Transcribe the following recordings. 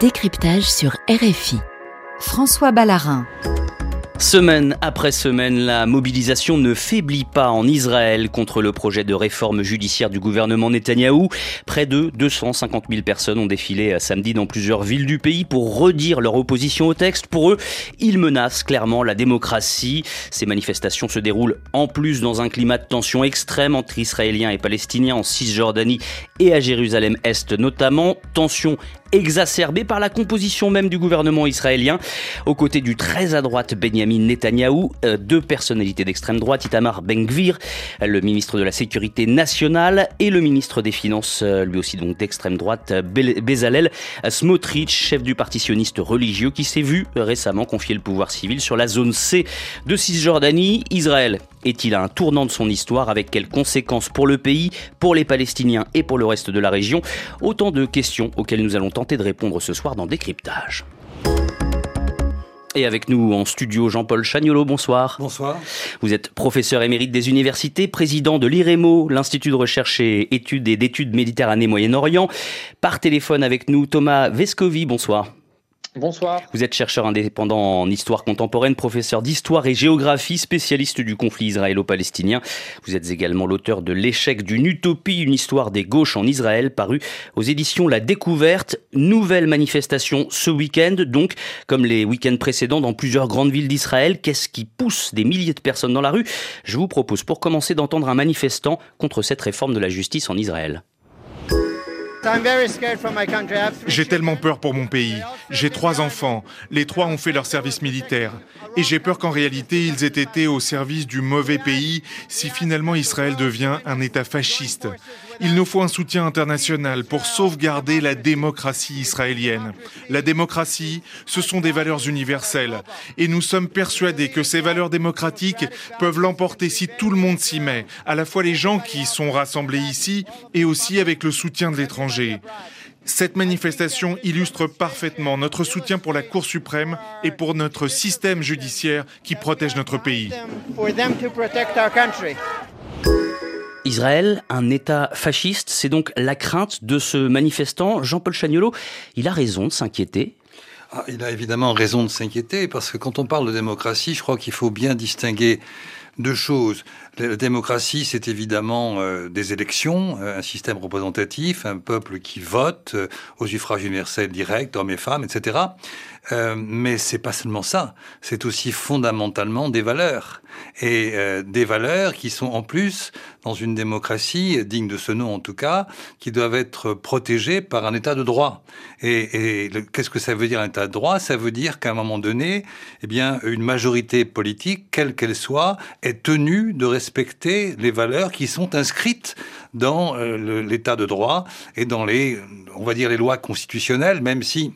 Décryptage sur RFI. François Ballarin. Semaine après semaine, la mobilisation ne faiblit pas en Israël contre le projet de réforme judiciaire du gouvernement Netanyahou. Près de 250 000 personnes ont défilé samedi dans plusieurs villes du pays pour redire leur opposition au texte. Pour eux, il menace clairement la démocratie. Ces manifestations se déroulent en plus dans un climat de tension extrême entre Israéliens et Palestiniens en Cisjordanie et à Jérusalem-Est notamment. Tension exacerbée par la composition même du gouvernement israélien. Aux côtés du très à droite Benjamin Netanyahou, euh, deux personnalités d'extrême droite, Itamar Ben-Gvir, le ministre de la Sécurité nationale, et le ministre des Finances, euh, lui aussi donc d'extrême droite, Bezalel Smotrich, chef du parti sioniste religieux, qui s'est vu récemment confier le pouvoir civil sur la zone C de Cisjordanie. Israël est-il à un tournant de son histoire? Avec quelles conséquences pour le pays, pour les Palestiniens et pour le reste de la région? Autant de questions auxquelles nous allons tenter de répondre ce soir dans Décryptage. Et avec nous en studio Jean-Paul Chagnolo, bonsoir. Bonsoir. Vous êtes professeur émérite des universités, président de l'IREMO, l'Institut de recherche et études et d'études Méditerranée-Moyen-Orient. Par téléphone avec nous Thomas Vescovi, bonsoir. Bonsoir. Vous êtes chercheur indépendant en histoire contemporaine, professeur d'histoire et géographie, spécialiste du conflit israélo-palestinien. Vous êtes également l'auteur de L'échec d'une utopie, une histoire des gauches en Israël, paru aux éditions La Découverte. Nouvelle manifestation ce week-end, donc, comme les week-ends précédents dans plusieurs grandes villes d'Israël. Qu'est-ce qui pousse des milliers de personnes dans la rue? Je vous propose pour commencer d'entendre un manifestant contre cette réforme de la justice en Israël. J'ai tellement peur pour mon pays. J'ai trois enfants. Les trois ont fait leur service militaire. Et j'ai peur qu'en réalité, ils aient été au service du mauvais pays si finalement Israël devient un État fasciste. Il nous faut un soutien international pour sauvegarder la démocratie israélienne. La démocratie, ce sont des valeurs universelles. Et nous sommes persuadés que ces valeurs démocratiques peuvent l'emporter si tout le monde s'y met, à la fois les gens qui sont rassemblés ici et aussi avec le soutien de l'étranger. Cette manifestation illustre parfaitement notre soutien pour la Cour suprême et pour notre système judiciaire qui protège notre pays. Israël, un État fasciste, c'est donc la crainte de ce manifestant. Jean-Paul Chagnolo, il a raison de s'inquiéter. Ah, il a évidemment raison de s'inquiéter parce que quand on parle de démocratie, je crois qu'il faut bien distinguer deux choses. La démocratie, c'est évidemment euh, des élections, euh, un système représentatif, un peuple qui vote euh, aux suffrages universels directs, hommes et femmes, etc. mais c'est pas seulement ça. C'est aussi fondamentalement des valeurs et des valeurs qui sont en plus dans une démocratie digne de ce nom en tout cas, qui doivent être protégées par un État de droit. Et, et qu'est-ce que ça veut dire un État de droit? Ça veut dire qu'à un moment donné, eh bien, une majorité politique, quelle qu'elle soit, est tenue de respecter les valeurs qui sont inscrites dans euh, l'état de droit et dans les, on va dire, les lois constitutionnelles, même si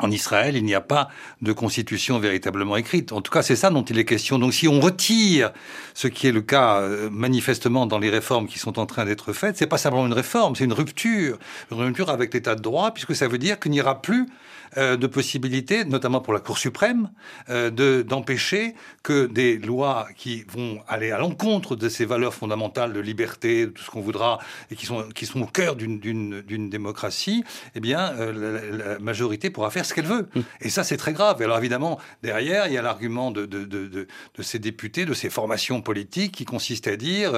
en Israël, il n'y a pas de constitution véritablement écrite. En tout cas, c'est ça dont il est question. Donc si on retire ce qui est le cas euh, manifestement dans les réformes qui sont en train d'être faites, c'est pas simplement une réforme, c'est une rupture, une rupture avec l'état de droit, puisque ça veut dire qu'il n'y aura plus euh, de possibilités, notamment pour la Cour suprême, euh, de d'empêcher que des lois qui vont aller à l'encontre de ces valeurs fondamentales de liberté, de tout ce qu'on voudra, et qui sont qui sont au cœur d'une démocratie, eh bien la, majorité pourra faire ce qu'elle veut. Mmh. Et ça, c'est très grave. Et alors évidemment, derrière, il y a l'argument de, de, de, de, ces députés, de ces formations politiques qui consistent à dire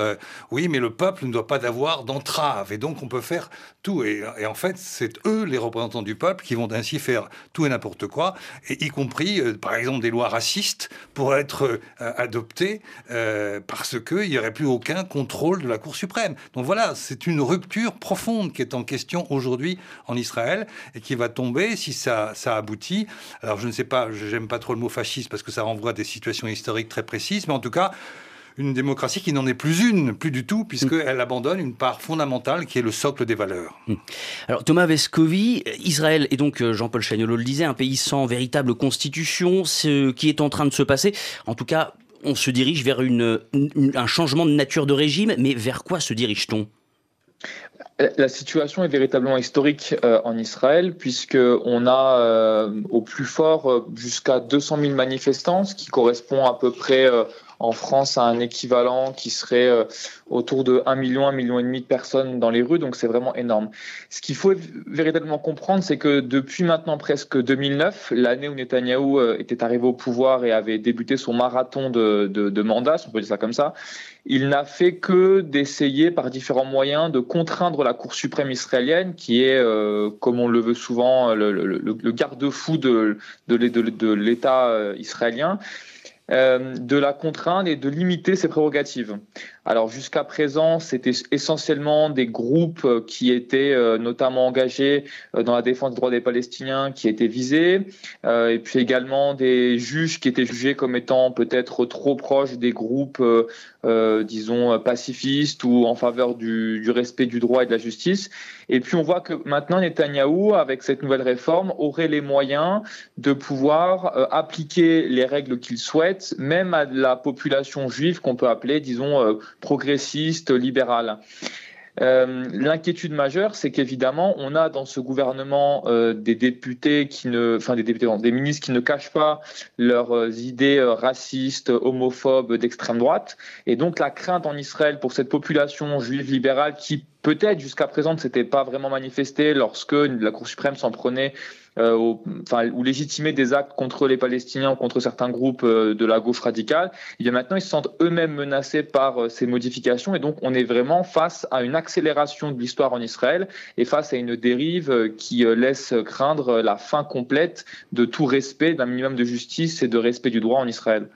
oui, mais le peuple ne doit pas avoir d'entrave. Et donc, on peut faire tout. Et, et en fait, c'est eux, les représentants du peuple, qui vont ainsi faire tout et n'importe quoi, et y compris, euh, par exemple, des lois racistes pour être euh, adoptées euh, parce qu'il n'y aurait plus aucun contrôle de la Cour suprême. Donc voilà, c'est une rupture profonde qui est en question aujourd'hui en Israël et qui va tomber si ça, ça aboutit. Alors je ne sais pas, j'aime pas trop le mot fasciste parce que ça renvoie à des situations historiques très précises, mais en tout cas, une démocratie qui n'en est plus une, plus du tout, puisqu'elle abandonne une part fondamentale qui est le socle des valeurs. Hmm. Alors Thomas Vescovi, Israël est donc, euh, Jean-Paul Chagnolo le disait, un pays sans véritable constitution, ce qui est en train de se passer, en tout cas, on se dirige vers une, un changement de nature de régime, mais vers quoi se dirige-t-on? La situation est véritablement historique euh, en Israël puisqu'on a euh, au plus fort jusqu'à 200 000 manifestants, ce qui correspond à peu près En France, a un équivalent qui serait euh, autour de 1 million, 1 million et demi de personnes dans les rues, donc c'est vraiment énorme. Ce qu'il faut véritablement comprendre, c'est que depuis maintenant presque 2009, l'année où Netanyahou euh, était arrivé au pouvoir et avait débuté son marathon de, de, de mandat, si on peut dire ça comme ça, il n'a fait que d'essayer par différents moyens de contraindre la Cour suprême israélienne, qui est, euh, comme on le veut souvent, le, garde-fou de, de l'État euh, israélien, euh, de la contraindre et de limiter ses prérogatives. Alors jusqu'à présent, c'était essentiellement des groupes euh, qui étaient euh, notamment engagés dans la défense des droits des Palestiniens qui étaient visés, et puis également des juges qui étaient jugés comme étant peut-être trop proches des groupes, disons, pacifistes ou en faveur du, respect du droit et de la justice. Et puis on voit que maintenant Netanyahou, avec cette nouvelle réforme, aurait les moyens de pouvoir appliquer les règles qu'il souhaite même à la population juive qu'on peut appeler, disons, euh, progressiste, libérale. Euh, l'inquiétude majeure, c'est qu'évidemment, on a dans ce gouvernement euh, des députés qui ne, enfin des députés, des ministres qui ne cachent pas leurs idées racistes, homophobes d'extrême droite, et donc la crainte en Israël pour cette population juive libérale qui peut-être jusqu'à présent ne s'était pas vraiment manifestée lorsque la Cour suprême s'en prenait euh, enfin, ou légitimer des actes contre les Palestiniens ou contre certains groupes euh, de la gauche radicale, et bien maintenant ils se sentent eux-mêmes menacés par euh, ces modifications. Et donc on est vraiment face à une accélération de l'histoire en Israël et face à une dérive qui laisse craindre la fin complète de tout respect d'un minimum de justice et de respect du droit en Israël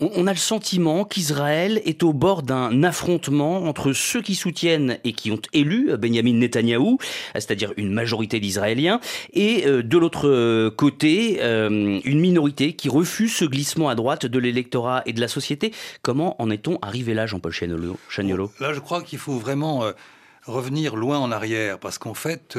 on a le sentiment qu'Israël est au bord d'un affrontement entre ceux qui soutiennent et qui ont élu Benjamin Netanyahou, c'est-à-dire une majorité d'Israéliens, et euh, de l'autre euh, côté, euh, une minorité qui refuse ce glissement à droite de l'électorat et de la société. Comment en est-on arrivé là, Jean-Paul Chaniolo Là, je crois qu'il faut vraiment revenir loin en arrière, parce qu'en fait,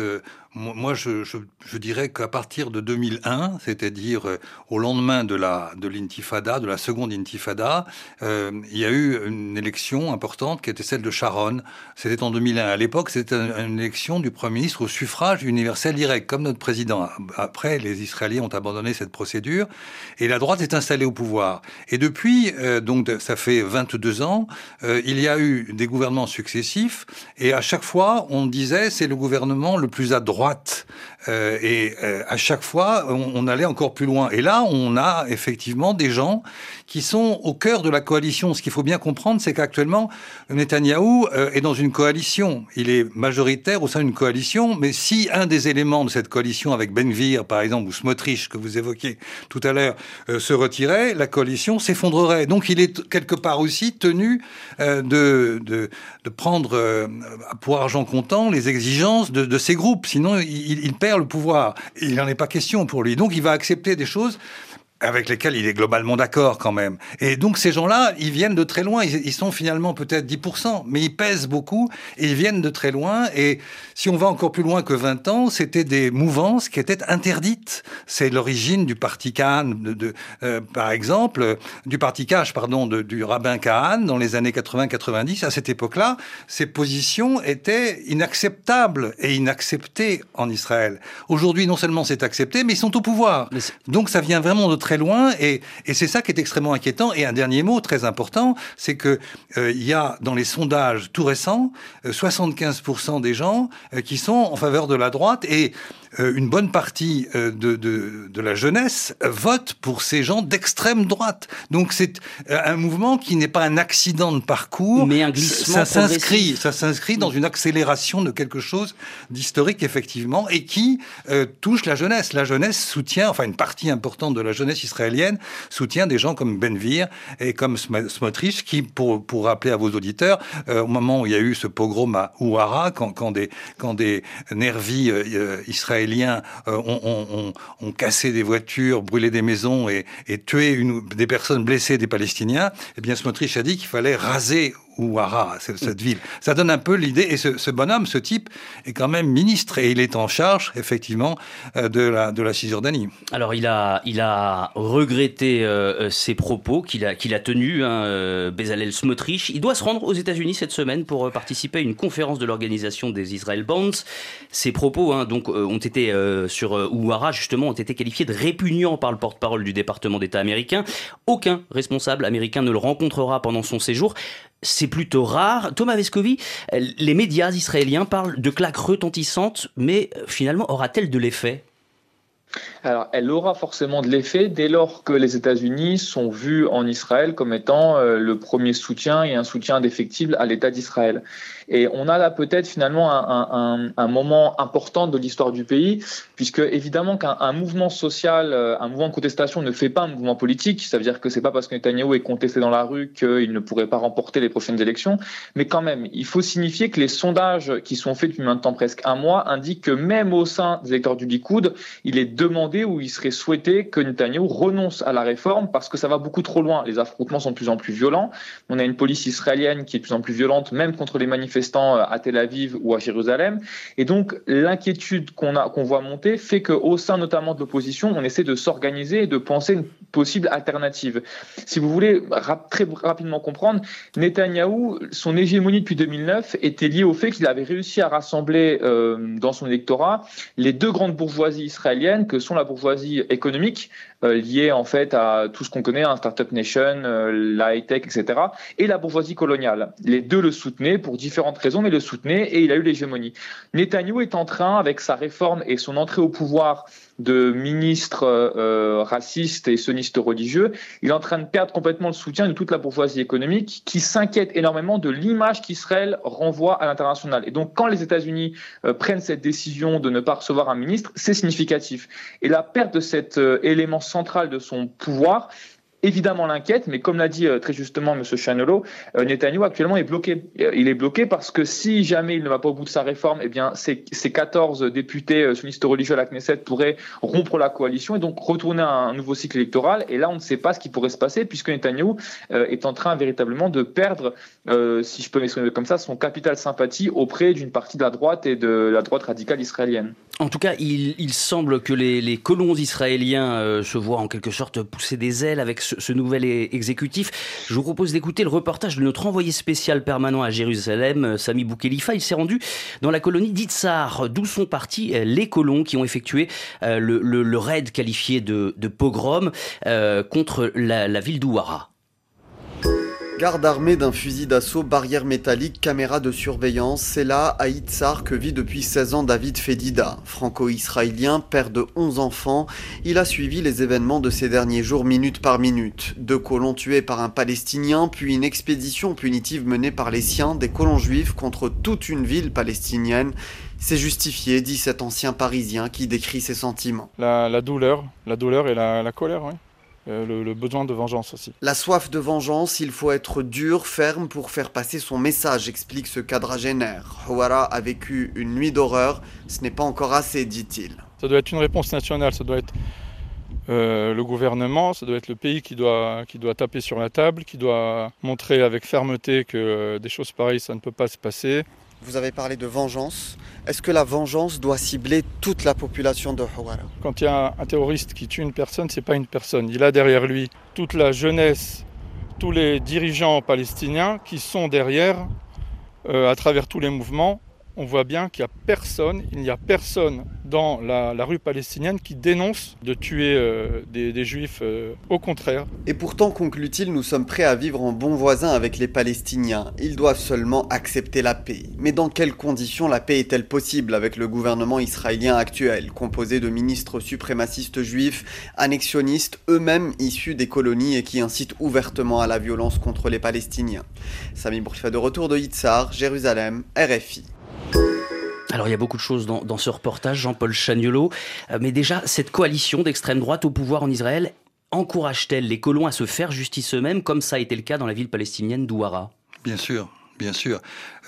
moi, je, je, je dirais qu'à partir de 2001, c'est-à-dire euh, au lendemain de la de l'intifada, de la seconde intifada, euh, il y a eu une élection importante qui était celle de Sharon. C'était en 2001. À l'époque, c'était une élection du Premier ministre au suffrage universel direct, comme notre président. Après, les Israéliens ont abandonné cette procédure et la droite est installée au pouvoir. Et depuis, euh, donc ça fait 22 ans, il y a eu des gouvernements successifs et à chaque fois, on disait c'est le gouvernement le plus à droite droite. Euh, et euh, à chaque fois, on, allait encore plus loin. Et là, on a effectivement des gens qui sont au cœur de la coalition. Ce qu'il faut bien comprendre, c'est qu'actuellement, Netanyahou euh, est dans une coalition. Il est majoritaire au sein d'une coalition, mais si un des éléments de cette coalition avec Benvir, par exemple, ou Smotrich, que vous évoquiez tout à l'heure, se retirait, la coalition s'effondrerait. Donc il est quelque part aussi tenu de, de, prendre pour argent comptant les exigences de, ces groupes. Sinon, il, perd le pouvoir. Il n'en est pas question pour lui. Donc il va accepter des choses avec lesquels il est globalement d'accord quand même. Et donc ces gens-là, ils viennent de très loin. Ils, sont finalement peut-être 10%, mais ils pèsent beaucoup et ils viennent de très loin. Et si on va encore plus loin que 20 ans, c'était des mouvances qui étaient interdites. C'est l'origine du parti Kahan, de, euh, par exemple, du parti Cash, pardon, de, du rabbin Kahan dans les années 80-90. À cette époque-là, ces positions étaient inacceptables et inacceptées en Israël. Aujourd'hui, non seulement c'est accepté, mais ils sont au pouvoir. Donc ça vient vraiment de très loin et, et c'est ça qui est extrêmement inquiétant. Et un dernier mot très important, c'est que euh, il y a dans les sondages tout récents 75% euh, des gens euh, qui sont en faveur de la droite et une bonne partie de, de, de, la jeunesse vote pour ces gens d'extrême droite. Donc c'est un mouvement qui n'est pas un accident de parcours, mais un glissement. Ça s'inscrit, ça s'inscrit dans une accélération de quelque chose d'historique effectivement et qui touche la jeunesse. La jeunesse soutient, enfin une partie importante de la jeunesse israélienne soutient des gens comme Benvir et comme Smotrich qui, pour, rappeler à vos auditeurs, au moment où il y a eu ce pogrom à Ouara, quand, des, quand des nervis israéliens israéliens euh, ont, cassé des voitures, brûlé des maisons et, tué des personnes blessées des Palestiniens, eh bien Smotrich a dit qu'il fallait raser Ouara, cette ville. Ça donne un peu l'idée, et ce, bonhomme, ce type, est quand même ministre, et il est en charge, effectivement, euh, de la, de la Cisjordanie. Alors, il a, il a regretté euh, ses propos qu'il a, qu'il a tenus, hein, euh, Bezalel Smotrich. Il doit se rendre aux États-Unis cette semaine pour participer à une conférence de l'organisation des Israel Bonds. Ses propos, hein, donc, ont été, sur Ouara, justement, ont été qualifiés de répugnants par le porte-parole du département d'État américain. Aucun responsable américain ne le rencontrera pendant son séjour c'est plutôt rare. Thomas Vescovi, les médias israéliens parlent de claques retentissantes, mais euh, finalement, aura-t-elle de l'effet? Alors, elle aura forcément de l'effet dès lors que les États-Unis sont vus en Israël comme étant euh, le premier soutien et un soutien indéfectible à l'État d'Israël. Et on a là peut-être finalement un, moment important de l'histoire du pays, puisque évidemment qu'un mouvement social, euh, un mouvement de contestation ne fait pas un mouvement politique. Ça veut dire que c'est pas parce que Netanyahu est contesté dans la rue qu'il ne pourrait pas remporter les prochaines élections. Mais quand même, il faut signifier que les sondages qui sont faits depuis maintenant presque un mois indiquent que même au sein des électeurs du Likoud, il est demandé ou il serait souhaité que Netanyahu renonce à la réforme parce que ça va beaucoup trop loin. Les affrontements sont de plus en plus violents. On a une police israélienne qui est de plus en plus violente, même contre les manifestants euh, à Tel Aviv ou à Jérusalem. Et donc, l'inquiétude qu'on voit monter fait qu'au sein notamment de l'opposition, on essaie de s'organiser et de penser une possible alternative. Si vous voulez très rapidement comprendre, Netanyahou, son hégémonie depuis 2009 était liée au fait qu'il avait réussi à rassembler euh, dans son électorat les deux grandes bourgeoisies israéliennes que sont la bourgeoisie économique, euh, liée en fait à tout ce qu'on connaît, un Startup Nation, euh, la high-tech, etc., et la bourgeoisie coloniale. Les deux le soutenaient pour différentes raisons, mais le soutenaient et il a eu l'hégémonie. Netanyahu est en train, avec sa réforme et son entrée au pouvoir de ministres euh, racistes et sionistes religieux, il est en train de perdre complètement le soutien de toute la bourgeoisie économique qui s'inquiète énormément de l'image qu'Israël renvoie à l'international. Et donc quand les États-Unis euh, prennent cette décision de ne pas recevoir un ministre, c'est significatif. Et la perte de cet euh, élément central de son pouvoir évidemment l'inquiète, mais comme l'a dit euh, très justement M. Chanelot, euh, Netanyahu actuellement est bloqué. Euh, il est bloqué parce que si jamais il ne va pas au bout de sa réforme, eh bien ces, 14 députés sionistes religieux à la Knesset pourraient rompre la coalition et donc retourner à un nouveau cycle électoral. Et là, on ne sait pas ce qui pourrait se passer puisque Netanyahu est en train véritablement de perdre, si je peux m'exprimer comme ça, son capital sympathie auprès d'une partie de la droite et de la droite radicale israélienne. En tout cas, il, semble que les, colons israéliens se voient en quelque sorte pousser des ailes avec ce, nouvel exécutif. Je vous propose d'écouter le reportage de notre envoyé spécial permanent à Jérusalem, euh, Sami Boukhelifa. Il s'est rendu dans la colonie d'Itzar, d'où sont partis euh, les colons qui ont effectué euh, le, raid qualifié de, pogrom contre la, la ville d'Ouara. Garde armée d'un fusil d'assaut, barrière métallique, caméra de surveillance, c'est là, à Itzar, que vit depuis 16 ans David Fedida. Franco-israélien, père de 11 enfants, il a suivi les événements de ces derniers jours minute par minute. Deux colons tués par un Palestinien, puis une expédition punitive menée par les siens, des colons juifs, contre toute une ville palestinienne. C'est justifié, dit cet ancien Parisien qui décrit ses sentiments. La, douleur, la douleur et la, la colère, oui. Euh, le, besoin de vengeance aussi. La soif de vengeance, il faut être dur, ferme pour faire passer son message, explique ce quadragénaire. Hawara a vécu une nuit d'horreur, ce n'est pas encore assez, dit-il. Ça doit être une réponse nationale, ça doit être euh, le gouvernement, ça doit être le pays qui doit, qui doit taper sur la table, qui doit montrer avec fermeté que euh, des choses pareilles, ça ne peut pas se passer. Vous avez parlé de vengeance. Est-ce que la vengeance doit cibler toute la population de Hawara Quand il y a un terroriste qui tue une personne, c'est pas une personne. Il a derrière lui toute la jeunesse, tous les dirigeants palestiniens qui sont derrière, euh, à travers tous les mouvements. On voit bien qu'il n'y a personne, dans la, rue palestinienne qui dénonce de tuer euh, des, juifs. Euh, au contraire. Et pourtant, conclut-il, nous sommes prêts à vivre en bons voisins avec les Palestiniens. Ils doivent seulement accepter la paix. Mais dans quelles conditions la paix est-elle possible avec le gouvernement israélien actuel, composé de ministres suprémacistes juifs, annexionnistes, eux-mêmes issus des colonies et qui incitent ouvertement à la violence contre les Palestiniens? Sami Bourfa de retour de Yitzhar, Jérusalem, RFI. Alors il y a beaucoup de choses dans, ce reportage, Jean-Paul Chagnolo, euh, mais déjà cette coalition d'extrême droite au pouvoir en Israël encourage-t-elle les colons à se faire justice eux-mêmes, comme ça a été le cas dans la ville palestinienne d'Ouara Bien sûr, bien sûr.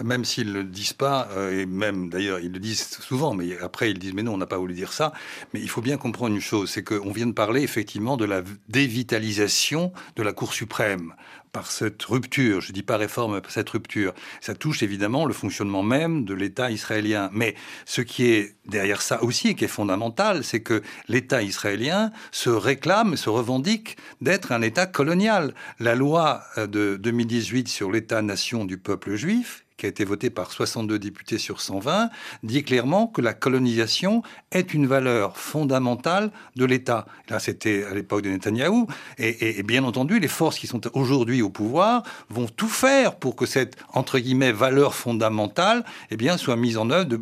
Même s'ils ne le disent pas, euh, et même d'ailleurs ils le disent souvent, mais après ils disent mais non, on n'a pas voulu dire ça. Mais il faut bien comprendre une chose, c'est qu'on vient de parler effectivement de la dévitalisation de la Cour suprême par cette rupture. Je dis pas réforme, par cette rupture. Ça touche évidemment le fonctionnement même de l'État israélien. Mais ce qui est derrière ça aussi qui est fondamental, c'est que l'État israélien se réclame, se revendique d'être un État colonial. La loi euh, de 2018 sur l'État-nation du peuple juif qui a été voté par 62 députés sur 120, dit clairement que la colonisation est une valeur fondamentale de l'État. Là, c'était à l'époque de Netanyahou. Et, bien entendu, les forces qui sont aujourd'hui au pouvoir vont tout faire pour que cette, entre guillemets, valeur fondamentale eh bien, soit mise en œuvre.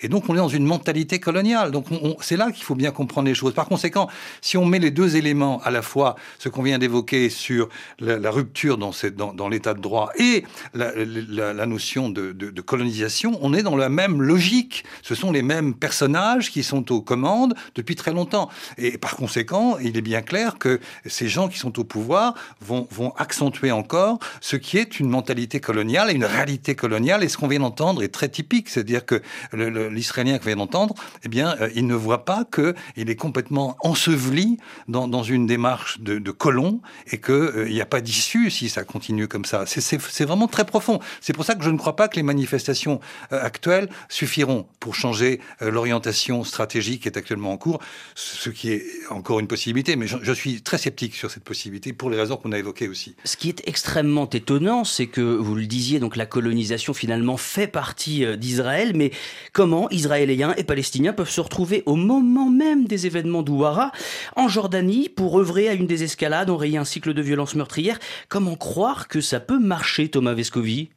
Et donc, on est dans une mentalité coloniale. Donc, c'est là qu'il faut bien comprendre les choses. Par conséquent, si on met les deux éléments, à la fois ce qu'on vient d'évoquer sur la, rupture dans, l'état de droit et la notion de, colonisation, on est dans la même logique. Ce sont les mêmes personnages qui sont aux commandes depuis très longtemps. Et par conséquent, il est bien clair que ces gens qui sont au pouvoir vont, vont accentuer encore ce qui est une mentalité coloniale et une réalité coloniale. Et ce qu'on vient d'entendre est très typique. C'est-à-dire que l'Israélien qu'on vient d'entendre, eh bien, euh, il ne voit pas qu'il est complètement enseveli dans, dans une démarche de, colon et qu'il euh, n'y a pas d'issue si ça continue comme ça. C'est vraiment très profond. C'est pour ça que je ne crois pas que les manifestations euh, actuelles suffiront pour changer euh, l'orientation stratégique qui est actuellement en cours, ce qui est encore une possibilité, mais je, suis très sceptique sur cette possibilité pour les raisons qu'on a évoquées aussi. Ce qui est extrêmement étonnant, c'est que vous le disiez, donc la colonisation finalement fait partie euh, d'Israël, mais comment Israéliens et Palestiniens peuvent se retrouver au moment même des événements d'Ouara en Jordanie pour œuvrer à une désescalade, enrayer un cycle de violence meurtrière Comment croire que ça peut marcher, Thomas Vescovi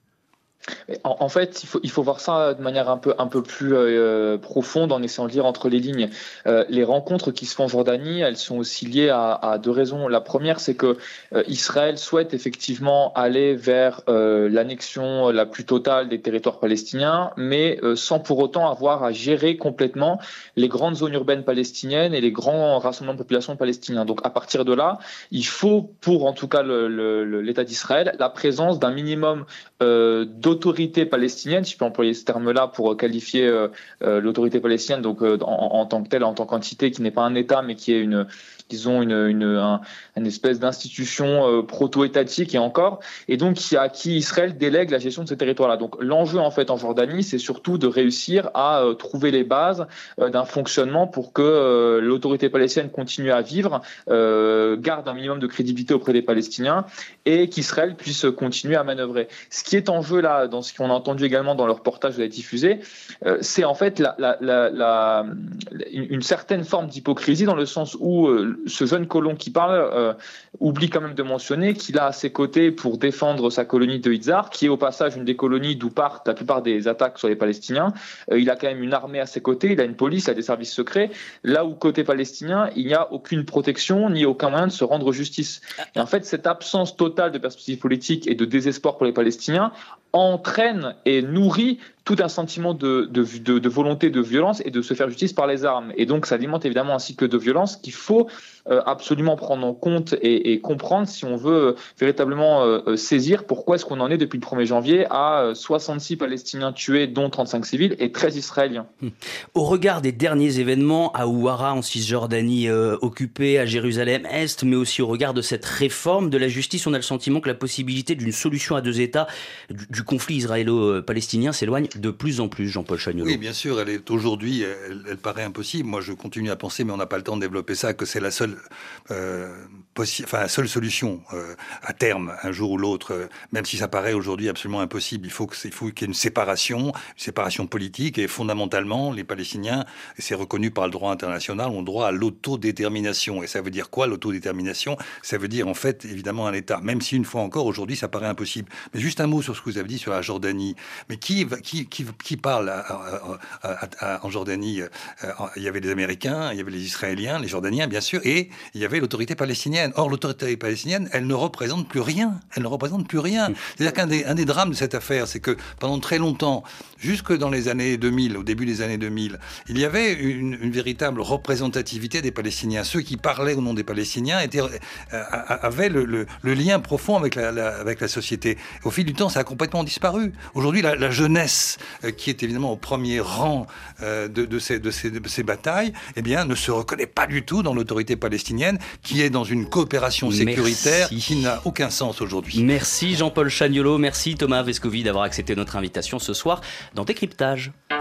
en, fait, il faut, voir ça de manière un peu, plus euh, profonde en essayant de lire entre les lignes. Euh, les rencontres qui se font en Jordanie, elles sont aussi liées à, deux raisons. La première, c'est que euh, Israël souhaite effectivement aller vers l'annexion la plus totale des territoires palestiniens, mais sans pour autant avoir à gérer complètement les grandes zones urbaines palestiniennes et les grands rassemblements de population palestiniens. Donc à partir de là, il faut, pour en tout cas l'État d'Israël, la présence d'un minimum d'autres autorité palestinienne, si je peux employer ce terme-là pour qualifier euh, euh, l'autorité palestinienne, donc euh, en, tant que telle, en tant qu'entité qui n'est pas un État, mais qui est une, disons une, une, un, une espèce d'institution proto-étatique et encore, et donc à qui Israël délègue la gestion de ce territoire-là. Donc l'enjeu en fait en Jordanie, c'est surtout de réussir à trouver les bases d'un fonctionnement pour que l'autorité palestinienne continue à vivre, garde un minimum de crédibilité auprès des Palestiniens et qu'Israël puisse continuer à manœuvrer. Ce qui est en jeu là dans ce qu'on a entendu également dans le reportage que vous avez diffusé, euh, c'est en fait la, la, la, une certaine forme d'hypocrisie dans le sens où euh, ce jeune colon qui parle euh, oublie quand même de mentionner qu'il a à ses côtés pour défendre sa colonie de Itzar, qui est au passage une des colonies d'où partent la plupart des attaques sur les Palestiniens. il a quand même une armée à ses côtés, il a une police, il a des services secrets, là où côté palestinien, il n'y a aucune protection ni aucun moyen de se rendre justice. Et en fait, cette absence totale de perspective politique et de désespoir pour les Palestiniens entraîne et nourrit tout un sentiment de, de, de, volonté de violence et de se faire justice par les armes. Et donc, ça alimente évidemment un cycle de violence qu'il faut euh, absolument prendre en compte et, comprendre si on veut euh, véritablement euh, saisir pourquoi est-ce qu'on en est depuis le 1er janvier à 66 Palestiniens tués, dont 35 civils, et 13 Israéliens. Hum. Au regard des derniers événements à Ouara, en Cisjordanie occupée, à Jérusalem-Est, mais aussi au regard de cette réforme de la justice, on a le sentiment que la possibilité d'une solution à deux États du conflit israélo-palestinien s'éloigne de plus en plus, Jean-Paul Chagnolo. Oui, bien sûr, elle est aujourd'hui, elle, paraît impossible. Moi, je continue à penser, mais on n'a pas le temps de développer ça, que c'est la seule, euh, enfin, seule solution euh, à terme, un jour ou l'autre, euh, même si ça paraît aujourd'hui absolument impossible. Il faut qu'il qu'il y ait une séparation, une séparation politique, et fondamentalement, les Palestiniens, et c'est reconnu par le droit international, ont droit à l'autodétermination. Et ça veut dire quoi, l'autodétermination? Ça veut dire, en fait, évidemment, un État. Même si, une fois encore, aujourd'hui, ça paraît impossible. Mais juste un mot sur ce que vous avez dit sur la Jordanie. Mais qui, qui, qui, parle en Jordanie euh, Il y avait les Américains, il y avait les Israéliens, les Jordaniens, bien sûr, et il y avait l'autorité palestinienne. Or, l'autorité palestinienne, elle ne représente plus rien. Elle ne représente plus rien. C'est-à-dire qu'un des, un des drames de cette affaire, c'est que pendant très longtemps, jusque dans les années 2000, au début des années 2000, il y avait une, véritable représentativité des Palestiniens. Ceux qui parlaient au nom des Palestiniens étaient, euh, avaient le, lien profond avec la, avec la société. Au fil du temps, ça a complètement disparu. Aujourd'hui, la, la jeunesse Hamas, qui est évidemment au premier rang de, ces, de, ces, de, ces, batailles, eh bien, ne se reconnaît pas du tout dans l'autorité palestinienne, qui est dans une coopération sécuritaire qui n'a aucun sens aujourd'hui. Merci Jean-Paul Chagnolo, merci Thomas Vescovi d'avoir accepté notre invitation ce soir dans Décryptage.